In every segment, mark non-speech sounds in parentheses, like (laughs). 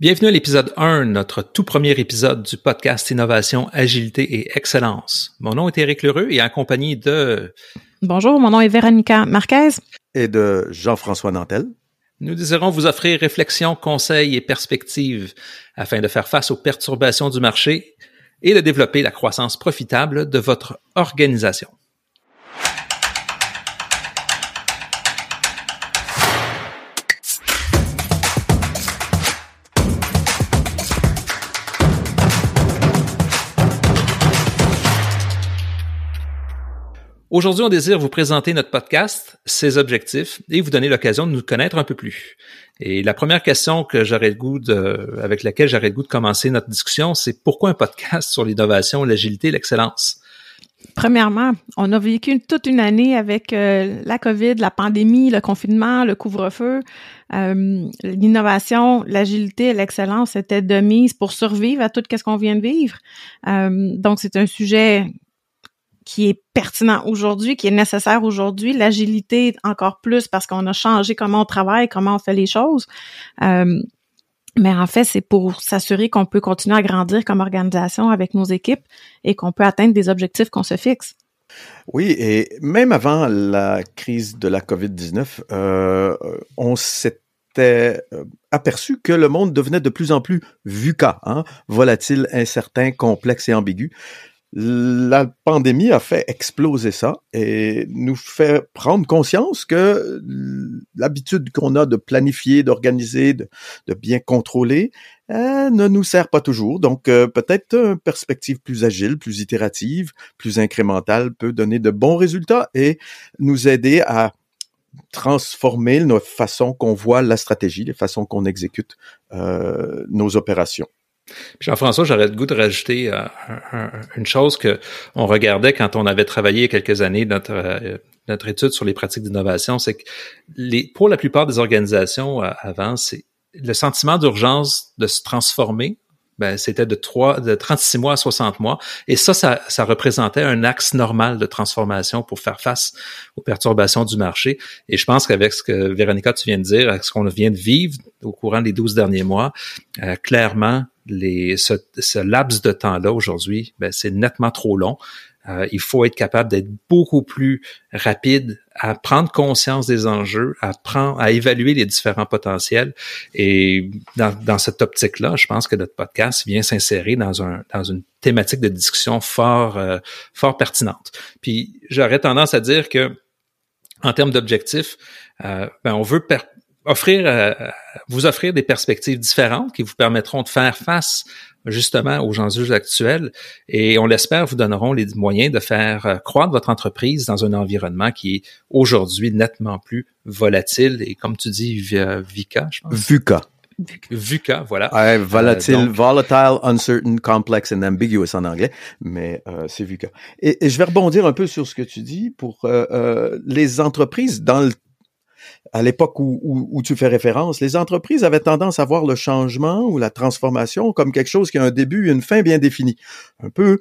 Bienvenue à l'épisode 1, notre tout premier épisode du podcast Innovation, Agilité et Excellence. Mon nom est Éric Lheureux et en compagnie de... Bonjour, mon nom est Véronica Marquez. Et de Jean-François Nantel. Nous désirons vous offrir réflexions, conseils et perspectives afin de faire face aux perturbations du marché et de développer la croissance profitable de votre organisation. Aujourd'hui, on désire vous présenter notre podcast, ses objectifs et vous donner l'occasion de nous connaître un peu plus. Et la première question que j'aurais le goût de, avec laquelle j'aurais le goût de commencer notre discussion, c'est pourquoi un podcast sur l'innovation, l'agilité, l'excellence? Premièrement, on a vécu toute une année avec euh, la COVID, la pandémie, le confinement, le couvre-feu. Euh, l'innovation, l'agilité l'excellence étaient de mise pour survivre à tout ce qu'on vient de vivre. Euh, donc, c'est un sujet qui est pertinent aujourd'hui, qui est nécessaire aujourd'hui, l'agilité encore plus parce qu'on a changé comment on travaille, comment on fait les choses. Euh, mais en fait, c'est pour s'assurer qu'on peut continuer à grandir comme organisation avec nos équipes et qu'on peut atteindre des objectifs qu'on se fixe. Oui, et même avant la crise de la COVID-19, euh, on s'était euh, aperçu que le monde devenait de plus en plus VUCA, hein, volatile, incertain, complexe et ambigu la pandémie a fait exploser ça et nous fait prendre conscience que l'habitude qu'on a de planifier, d'organiser, de, bien contrôler, ne nous sert pas toujours. Donc euh, peut-être une perspective plus agile, plus itérative, plus incrémentale peut donner de bons résultats et nous aider à transformer notre façon qu'on voit la stratégie, les façons qu'on exécute euh, nos opérations. Jean-François, j'aurais le goût de rajouter euh, une chose que on regardait quand on avait travaillé quelques années notre euh, notre étude sur les pratiques d'innovation, c'est que pour la plupart des organisations euh, avant, c'est le sentiment d'urgence de se transformer ben, c'était de 3, de 36 mois à 60 mois. Et ça, ça, ça, représentait un axe normal de transformation pour faire face aux perturbations du marché. Et je pense qu'avec ce que Véronica, tu viens de dire, avec ce qu'on vient de vivre au courant des 12 derniers mois, clairement, les, ce, ce laps de temps-là aujourd'hui, ben, c'est nettement trop long. Euh, il faut être capable d'être beaucoup plus rapide à prendre conscience des enjeux, à prendre, à évaluer les différents potentiels. Et dans, dans cette optique-là, je pense que notre podcast vient s'insérer dans un dans une thématique de discussion fort euh, fort pertinente. Puis j'aurais tendance à dire que en termes d'objectifs, euh, ben on veut offrir, euh, vous offrir des perspectives différentes qui vous permettront de faire face justement aux enjeux actuels et on l'espère vous donneront les moyens de faire euh, croître votre entreprise dans un environnement qui est aujourd'hui nettement plus volatile et comme tu dis VUCA, je pense. VUCA. VUCA, voilà. Ouais, volatile, euh, volatile, uncertain, complex and ambiguous en anglais, mais euh, c'est VUCA. Et, et, je vais rebondir un peu sur ce que tu dis pour euh, les entreprises dans le à l'époque où, tu fais référence, les entreprises avaient tendance à voir le changement ou la transformation comme quelque chose qui a un début et une fin bien définie, un peu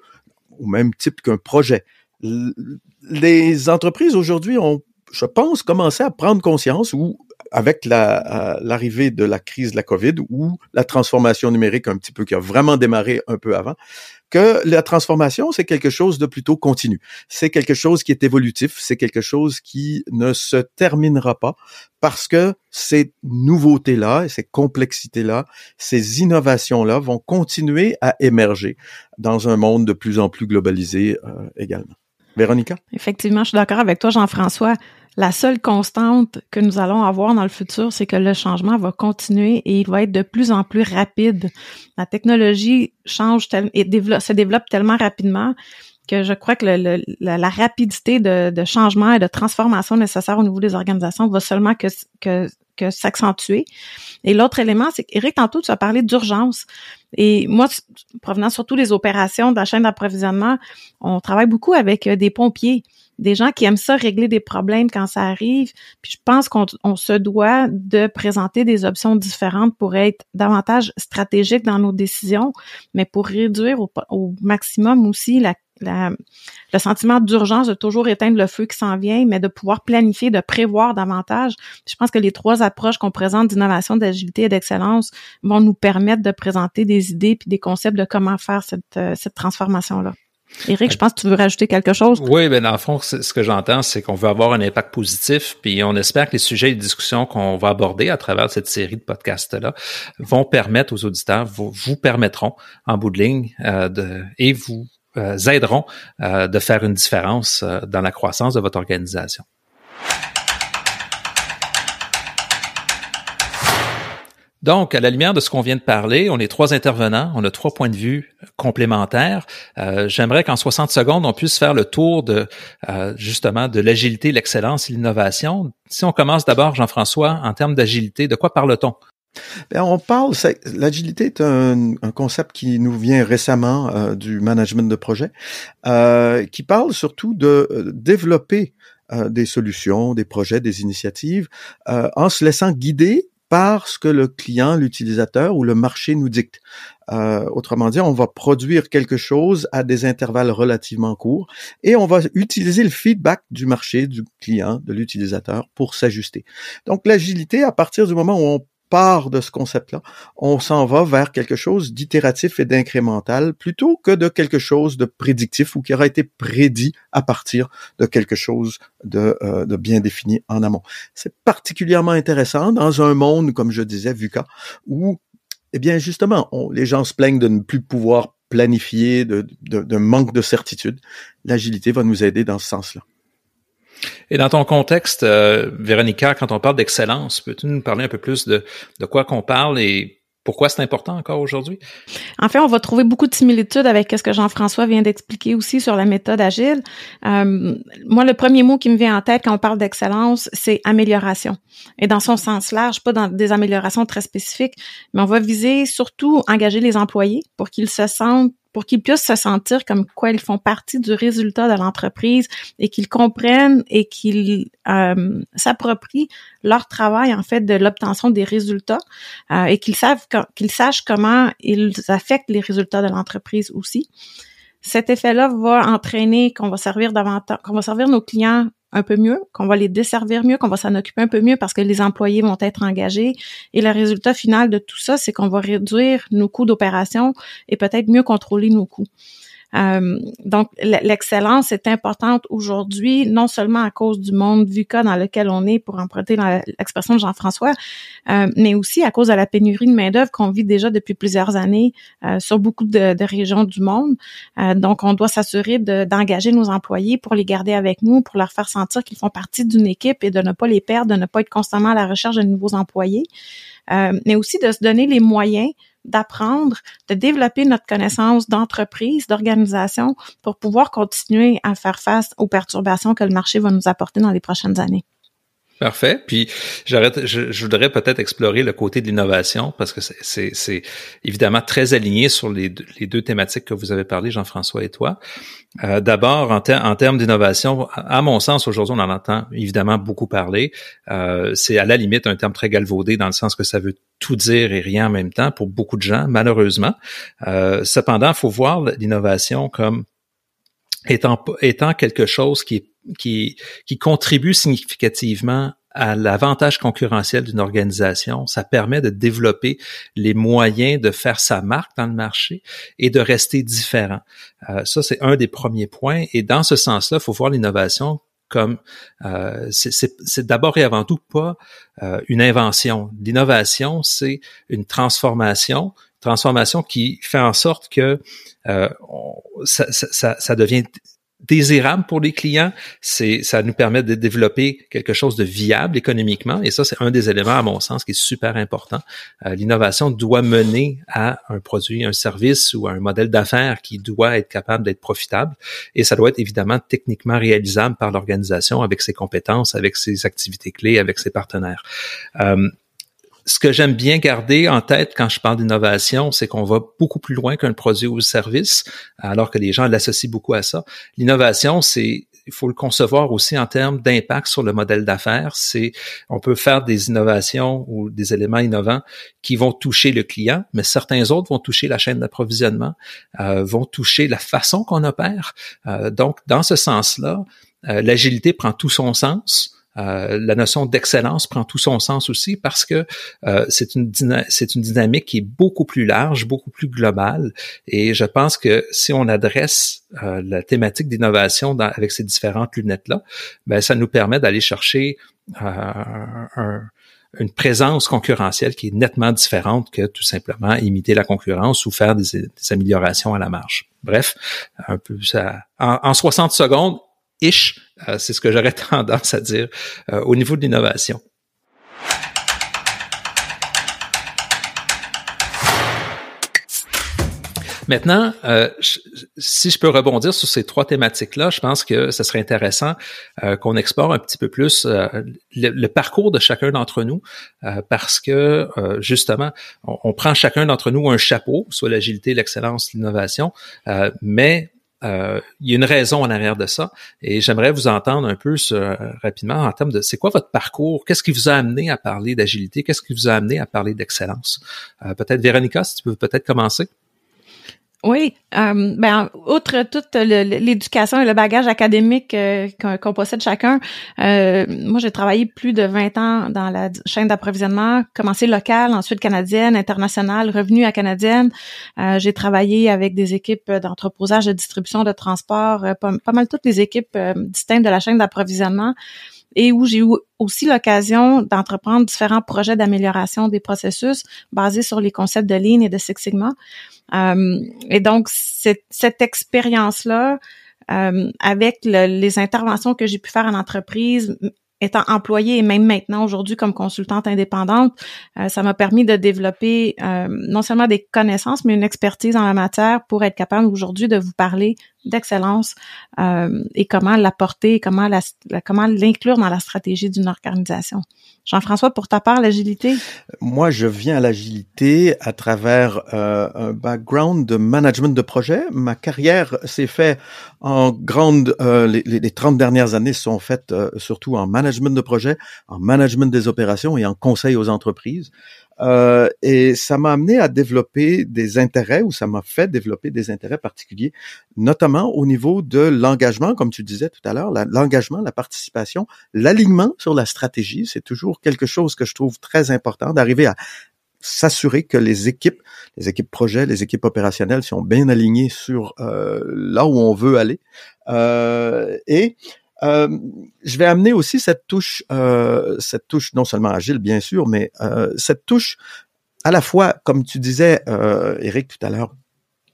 au même type qu'un projet. Les entreprises aujourd'hui ont, je pense, commencé à prendre conscience ou avec euh, l'arrivée de la crise de la COVID ou la transformation numérique un petit peu qui a vraiment démarré un peu avant, que la transformation, c'est quelque chose de plutôt continu. C'est quelque chose qui est évolutif, c'est quelque chose qui ne se terminera pas parce que ces nouveautés-là, ces complexités-là, ces innovations-là vont continuer à émerger dans un monde de plus en plus globalisé euh, également. Véronica? Effectivement, je suis d'accord avec toi, Jean-François. La seule constante que nous allons avoir dans le futur, c'est que le changement va continuer et il va être de plus en plus rapide. La technologie change et se développe tellement rapidement que je crois que la, rapidité de, changement et de transformation nécessaire au niveau des organisations va seulement que, s'accentuer. Et l'autre élément, c'est qu'Éric, tantôt, tu as parlé d'urgence. Et moi, provenant surtout des opérations de la chaîne d'approvisionnement, on travaille beaucoup avec euh, des pompiers des gens qui aiment ça régler des problèmes quand ça arrive. Puis je pense qu'on se doit de présenter des options différentes pour être davantage stratégique dans nos décisions, mais pour réduire au, maximum aussi le sentiment d'urgence de toujours éteindre le feu qui s'en vient, mais de pouvoir planifier, de prévoir davantage. Je pense que les trois approches qu'on présente d'innovation, d'agilité et d'excellence vont nous permettre de présenter des idées puis des concepts de comment faire cette, euh, cette transformation-là. Éric, je pense que tu veux rajouter quelque chose. Oui, ben dans le fond, ce que j'entends, c'est qu'on veut avoir un impact positif, puis on espère que les sujets et les discussions qu'on va aborder à travers cette série de podcasts-là vont permettre aux auditeurs, vous, vous permettront en bout de ligne euh, de, et vous euh, aideront euh, de faire une différence euh, dans la croissance de votre organisation. Donc, à la lumière de ce qu'on vient de parler, on est trois intervenants, on a trois points de vue complémentaires. J'aimerais qu'en 60 secondes, on puisse faire le tour de justement de l'agilité, l'excellence et l'innovation. Si on commence d'abord, Jean-François, en termes d'agilité, de quoi parle-t-on? Ben, on parle, l'agilité est un, concept qui nous vient récemment euh, du management de projet, euh, qui parle surtout de euh, développer des solutions, des projets, des initiatives, en se laissant guider par ce que le client, l'utilisateur ou le marché nous dicte. autrement dit, on va produire quelque chose à des intervalles relativement courts et on va utiliser le feedback du marché, du client, de l'utilisateur pour s'ajuster. Donc l'agilité, à partir du moment où on part de ce concept-là, on s'en va vers quelque chose d'itératif et d'incrémental plutôt que de quelque chose de prédictif ou qui aura été prédit à partir de quelque chose de, euh, bien défini en amont. C'est particulièrement intéressant dans un monde, comme je disais, VUCA, où, eh bien, justement, les gens se plaignent de ne plus pouvoir planifier, de manque de certitude. L'agilité va nous aider dans ce sens-là. Et dans ton contexte, euh, Véronica, quand on parle d'excellence, peux-tu nous parler un peu plus de, de quoi qu'on parle et pourquoi c'est important encore aujourd'hui? En fait, on va trouver beaucoup de similitudes avec ce que Jean-François vient d'expliquer aussi sur la méthode agile. Euh, moi, le premier mot qui me vient en tête quand on parle d'excellence, c'est amélioration. Et dans son sens large, pas dans des améliorations très spécifiques, mais on va viser surtout engager les employés pour qu'ils se sentent pour qu'ils puissent se sentir comme quoi ils font partie du résultat de l'entreprise et qu'ils comprennent et qu'ils euh, s'approprient leur travail en fait de l'obtention des résultats euh, et qu'ils savent qu'ils sachent comment ils affectent les résultats de l'entreprise aussi. Cet effet-là va entraîner qu'on va servir davantage, qu'on va servir nos clients un peu mieux, qu'on va les desservir mieux, qu'on va s'en occuper un peu mieux parce que les employés vont être engagés. Et le résultat final de tout ça, c'est qu'on va réduire nos coûts d'opération et peut-être mieux contrôler nos coûts. Euh, donc, l'excellence est importante aujourd'hui, non seulement à cause du monde VUCA dans lequel on est, pour emprunter l'expression de Jean-François, euh, mais aussi à cause de la pénurie de main-d'œuvre qu'on vit déjà depuis plusieurs années euh, sur beaucoup de, de, régions du monde. donc, on doit s'assurer d'engager nos employés pour les garder avec nous, pour leur faire sentir qu'ils font partie d'une équipe et de ne pas les perdre, de ne pas être constamment à la recherche de nouveaux employés, mais aussi de se donner les moyens d'apprendre, de développer notre connaissance d'entreprise, d'organisation pour pouvoir continuer à faire face aux perturbations que le marché va nous apporter dans les prochaines années. Parfait. Puis j'arrête, je, je, voudrais peut-être explorer le côté de l'innovation parce que c'est évidemment très aligné sur les, deux thématiques que vous avez parlé, Jean-François et toi. Euh, D'abord, en, en, termes d'innovation, à mon sens, aujourd'hui, on en entend évidemment beaucoup parler. Euh, c'est à la limite un terme très galvaudé dans le sens que ça veut tout dire et rien en même temps pour beaucoup de gens, malheureusement. Euh, cependant, il faut voir l'innovation comme étant, étant quelque chose qui contribue significativement à l'avantage concurrentiel d'une organisation. Ça permet de développer les moyens de faire sa marque dans le marché et de rester différent. Euh, ça, c'est un des premiers points. Et dans ce sens-là, il faut voir l'innovation comme euh, c'est d'abord et avant tout pas euh, une invention. L'innovation, c'est une transformation, transformation qui fait en sorte que euh, ça, ça, ça, devient désirable pour les clients, c'est ça nous permet de développer quelque chose de viable économiquement et ça c'est un des éléments à mon sens qui est super important. Euh, l'innovation doit mener à un produit, un service ou un modèle d'affaires qui doit être capable d'être profitable et ça doit être évidemment techniquement réalisable par l'organisation avec ses compétences, avec ses activités clés, avec ses partenaires. Euh, ce que j'aime bien garder en tête quand je parle d'innovation, c'est qu'on va beaucoup plus loin qu'un produit ou service, alors que les gens l'associent beaucoup à ça. L'innovation, c'est il faut le concevoir aussi en termes d'impact sur le modèle d'affaires. C'est, on peut faire des innovations ou des éléments innovants qui vont toucher le client, mais certains autres vont toucher la chaîne d'approvisionnement, euh, vont toucher la façon qu'on opère. Euh, donc, dans ce sens-là, euh, l'agilité prend tout son sens. Euh, la notion d'excellence prend tout son sens aussi parce que euh, c'est une c'est une dynamique qui est beaucoup plus large, beaucoup plus globale. Et je pense que si on adresse euh, la thématique d'innovation avec ces différentes lunettes là, ben ça nous permet d'aller chercher une présence concurrentielle qui est nettement différente que tout simplement imiter la concurrence ou faire des, améliorations à la marge. Bref, un peu ça. En, en 60 secondes, ish, euh, c'est ce que j'aurais (laughs) tendance à dire euh, au niveau de l'innovation. Maintenant, euh, si je peux rebondir sur ces trois thématiques-là, je pense que ce serait intéressant qu'on explore un petit peu plus le, parcours de chacun d'entre nous, parce que justement, on, on prend chacun d'entre nous un chapeau, soit l'agilité, l'excellence, l'innovation, mais euh, il y a une raison en arrière de ça et j'aimerais vous entendre un peu rapidement en termes de c'est quoi votre parcours, qu'est-ce qui vous a amené à parler d'agilité, qu'est-ce qui vous a amené à parler d'excellence? Euh, peut-être Véronica, si tu peux peut-être commencer. Oui, euh, ben outre toute l'éducation et le bagage académique euh, qu'on possède chacun, euh, moi j'ai travaillé plus de 20 ans dans la chaîne d'approvisionnement, commencé local, ensuite canadienne, internationale, revenu à canadienne. Euh, j'ai travaillé avec des équipes d'entreposage, de distribution, de transport, pas, mal toutes les équipes distinctes de la chaîne d'approvisionnement et où j'ai eu aussi l'occasion d'entreprendre différents projets d'amélioration des processus basés sur les concepts de Lean et de Six Sigma. Euh, et donc, cette, expérience-là, euh, avec les interventions que j'ai pu faire en entreprise, étant employée et même maintenant aujourd'hui comme consultante indépendante, euh, ça m'a permis de développer non seulement des connaissances, mais une expertise en la matière pour être capable aujourd'hui de vous parler d'excellence euh, et comment l'apporter, comment comment l'inclure dans la stratégie d'une organisation. Jean-François, pour ta part, l'agilité? Moi, je viens à l'agilité à travers euh, un background de management de projet. Ma carrière s'est faite en grande, euh, les, les 30 dernières années sont faites euh, surtout en management de projet, en management des opérations et en conseil aux entreprises. Euh, et ça m'a amené à développer des intérêts ou ça m'a fait développer des intérêts particuliers, notamment au niveau de l'engagement, comme tu disais tout à l'heure, l'engagement, la, participation, l'alignement sur la stratégie. C'est toujours quelque chose que je trouve très important d'arriver à s'assurer que les équipes, les équipes projets, les équipes opérationnelles sont bien alignées sur euh, là où on veut aller. Euh, et euh, je vais amener aussi cette touche, euh, cette touche non seulement agile bien sûr, mais euh, cette touche à la fois, comme tu disais, euh, Eric tout à l'heure,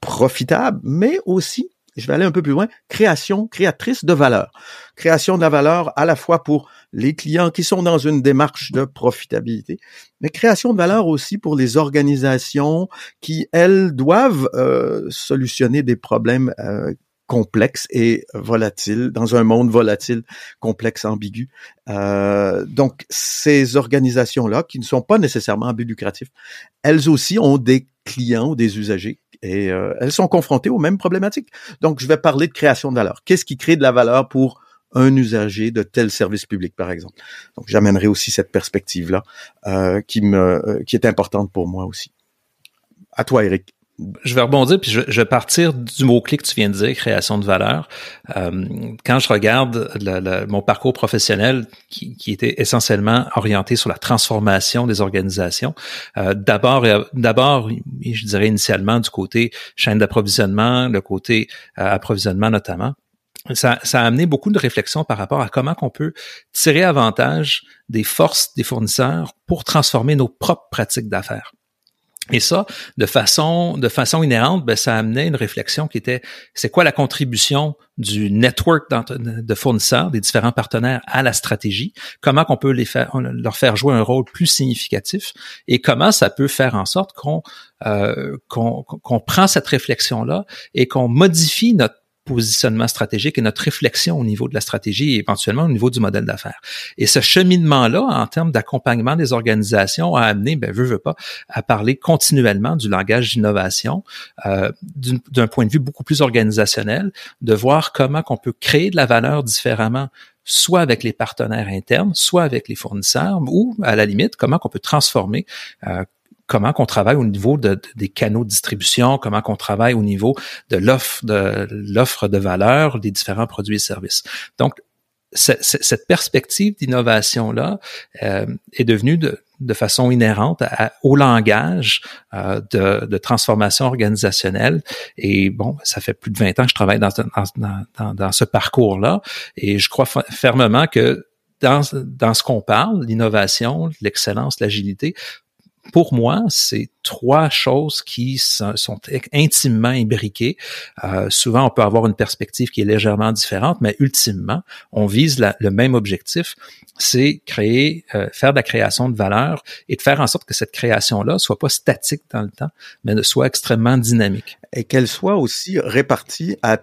profitable, mais aussi, je vais aller un peu plus loin, création, créatrice de valeur, création de la valeur à la fois pour les clients qui sont dans une démarche de profitabilité, mais création de valeur aussi pour les organisations qui elles doivent euh, solutionner des problèmes complexe et volatile, dans un monde volatile, complexe, ambigu. Euh, donc, ces organisations-là, qui ne sont pas nécessairement à but lucratif, elles aussi ont des clients ou des usagers et euh, elles sont confrontées aux mêmes problématiques. Donc, je vais parler de création de valeur. Qu'est-ce qui crée de la valeur pour un usager de tel service public, par exemple? Donc, j'amènerai aussi cette perspective-là euh, qui me qui est importante pour moi aussi. À toi, Eric je vais rebondir puis je, vais partir du mot-clé que tu viens de dire, création de valeur. Euh, quand je regarde mon parcours professionnel qui, était essentiellement orienté sur la transformation des organisations, euh, d'abord, d'abord, je dirais initialement du côté chaîne d'approvisionnement, le côté euh, approvisionnement notamment. Ça, ça, a amené beaucoup de réflexions par rapport à comment on peut tirer avantage des forces des fournisseurs pour transformer nos propres pratiques d'affaires. Et ça, de façon, de façon inhérente, ben, ça amenait une réflexion qui était, c'est quoi la contribution du network de fournisseurs, des différents partenaires à la stratégie? Comment qu'on peut leur faire jouer un rôle plus significatif? Et comment ça peut faire en sorte qu'on euh, qu'on prend cette réflexion-là et qu'on modifie notre positionnement stratégique et notre réflexion au niveau de la stratégie et éventuellement au niveau du modèle d'affaires. Et ce cheminement-là, en termes d'accompagnement des organisations, a amené, ben, veut, veut pas, à parler continuellement du langage d'innovation euh, d'un point de vue beaucoup plus organisationnel, de voir comment qu'on peut créer de la valeur différemment soit avec les partenaires internes, soit avec les fournisseurs, ou à la limite, comment qu'on peut transformer euh, comment qu'on travaille au niveau de, des canaux de distribution, comment qu'on travaille au niveau de l'offre de de valeur des différents produits et services. Donc, cette perspective d'innovation là euh, est devenue de, de façon inhérente au langage euh, de, de, transformation organisationnelle. Et bon, ça fait plus de 20 ans que je travaille dans, dans, dans, dans ce parcours-là, et je crois fermement que dans, dans ce qu'on parle, l'innovation, l'excellence, l'agilité, pour moi, c'est trois choses qui sont, intimement imbriquées. Euh, souvent, on peut avoir une perspective qui est légèrement différente, mais ultimement, on vise le même objectif, c'est créer, euh, faire de la création de valeur et de faire en sorte que cette création-là soit pas statique dans le temps, mais soit extrêmement dynamique. Et qu'elle soit aussi répartie à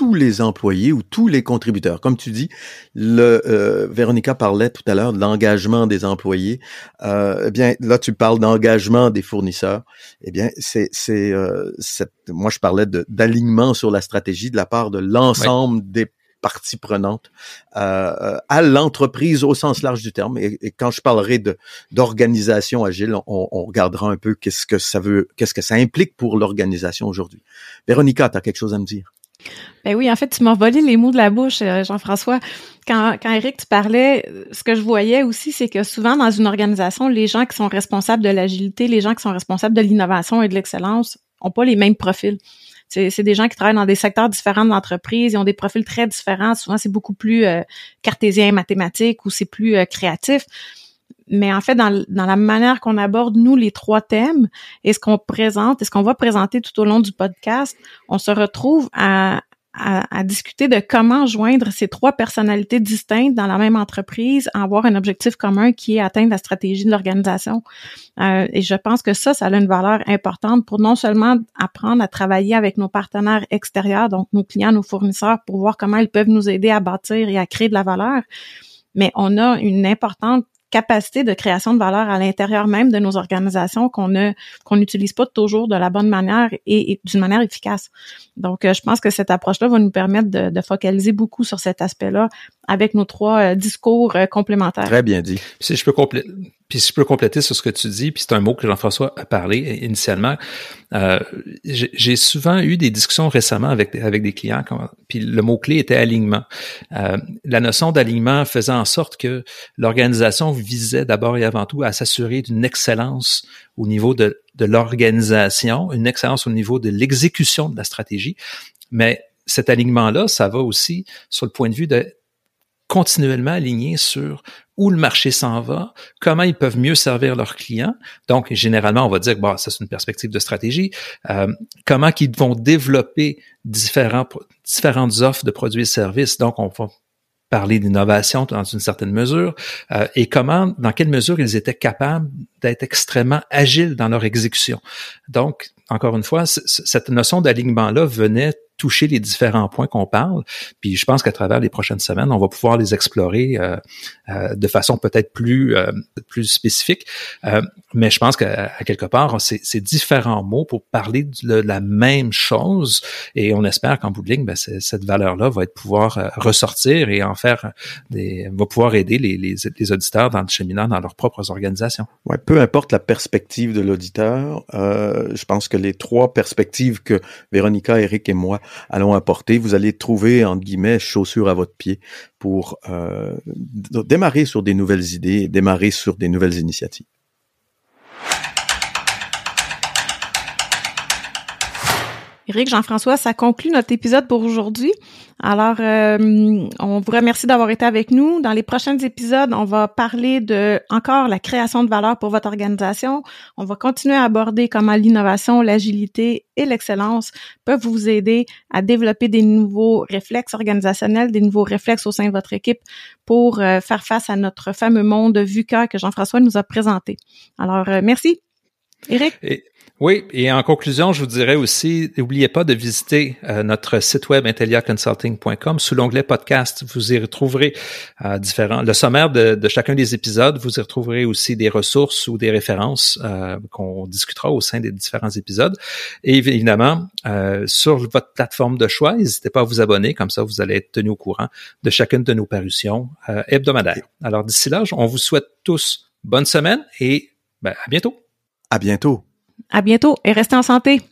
tous les employés ou tous les contributeurs. Comme tu dis, le euh, Véronica parlait tout à l'heure de l'engagement des employés. Euh, eh bien, là, tu parles d'engagement des fournisseurs. Eh bien, c'est c'est euh, moi je parlais d'alignement sur la stratégie de la part de l'ensemble des parties prenantes euh, à l'entreprise au sens large du terme. Et, quand je parlerai de d'organisation agile, on, on, regardera un peu qu'est-ce que ça veut, qu'est-ce que ça implique pour l'organisation aujourd'hui. Véronica, tu as quelque chose à me dire? Ben oui, en fait, tu m'as volé les mots de la bouche, euh, Jean-François. Quand, quand Eric, tu parlais, ce que je voyais aussi, c'est que souvent dans une organisation, les gens qui sont responsables de l'agilité, les gens qui sont responsables de l'innovation et de l'excellence ont pas les mêmes profils. C'est des gens qui travaillent dans des secteurs différents de l'entreprise, ils ont des profils très différents. Souvent, c'est beaucoup plus euh, cartésien, mathématique ou c'est plus euh, créatif mais en fait, dans, dans la manière qu'on aborde, nous, les trois thèmes et ce qu'on présente et ce qu'on va présenter tout au long du podcast, on se retrouve à, à, discuter de comment joindre ces trois personnalités distinctes dans la même entreprise, avoir un objectif commun qui est atteindre la stratégie de l'organisation. Euh, et je pense que ça, ça a une valeur importante pour non seulement apprendre à travailler avec nos partenaires extérieurs, donc nos clients, nos fournisseurs, pour voir comment ils peuvent nous aider à bâtir et à créer de la valeur, mais on a une importante capacité de création de valeur à l'intérieur même de nos organisations qu'on ne qu'on n'utilise pas toujours de la bonne manière et, d'une manière efficace. Donc, euh, je pense que cette approche-là va nous permettre de, de focaliser beaucoup sur cet aspect-là avec nos trois euh, discours euh, complémentaires. Très bien dit. Si je peux compléter, puis si je peux compléter sur ce que tu dis, puis c'est un mot que Jean-François a parlé initialement. Euh, j'ai souvent eu des discussions récemment avec avec des clients, puis le mot clé était alignement. Euh, la notion d'alignement faisait en sorte que l'organisation visait d'abord et avant tout à s'assurer d'une excellence au niveau de, de l'organisation, une excellence au niveau de l'exécution de la stratégie, mais cet alignement-là, ça va aussi sur le point de vue de continuellement alignés sur où le marché s'en va, comment ils peuvent mieux servir leurs clients. Donc, généralement, on va dire que bon, ça c'est une perspective de stratégie. Euh, comment qu'ils vont développer différents, différentes offres de produits et services. Donc, on va parler d'innovation dans une certaine mesure euh, et comment, dans quelle mesure ils étaient capables d'être extrêmement agiles dans leur exécution. Donc, encore une fois, cette notion d'alignement-là venait toucher les différents points qu'on parle. Puis je pense qu'à travers les prochaines semaines, on va pouvoir les explorer euh, euh, de façon peut-être plus euh, plus spécifique. mais je pense qu'à quelque part, c'est différents mots pour parler de la même chose. Et on espère qu'en bout de ligne, ben, cette valeur-là va être pouvoir ressortir et en faire des, va pouvoir aider les, les, les auditeurs dans le cheminant dans leurs propres organisations. Ouais, peu importe la perspective de l'auditeur, je pense que les trois perspectives que Véronica, Eric et moi allons apporter. Vous allez trouver, entre guillemets, chaussures à votre pied pour euh, démarrer sur des nouvelles idées, démarrer sur des nouvelles initiatives. Éric, Jean-François, ça conclut notre épisode pour aujourd'hui. Alors, euh, on vous remercie d'avoir été avec nous. Dans les prochains épisodes, on va parler de encore la création de valeur pour votre organisation. On va continuer à aborder comment l'innovation, l'agilité et l'excellence peuvent vous aider à développer des nouveaux réflexes organisationnels, des nouveaux réflexes au sein de votre équipe pour euh, faire face à notre fameux monde VUCA que Jean-François nous a présenté. Alors, euh, merci. Eric? Oui, et en conclusion, je vous dirais aussi, n'oubliez pas de visiter euh, notre site web intelliaconsulting.com. Sous l'onglet podcast, vous y retrouverez euh, différents, le sommaire de, chacun des épisodes. Vous y retrouverez aussi des ressources ou des références euh, qu'on discutera au sein des différents épisodes. Et évidemment, sur votre plateforme de choix, n'hésitez pas à vous abonner, comme ça vous allez être tenu au courant de chacune de nos parutions hebdomadaires. Alors d'ici là, on vous souhaite tous bonne semaine et ben, à bientôt. À bientôt. À bientôt et restez en santé.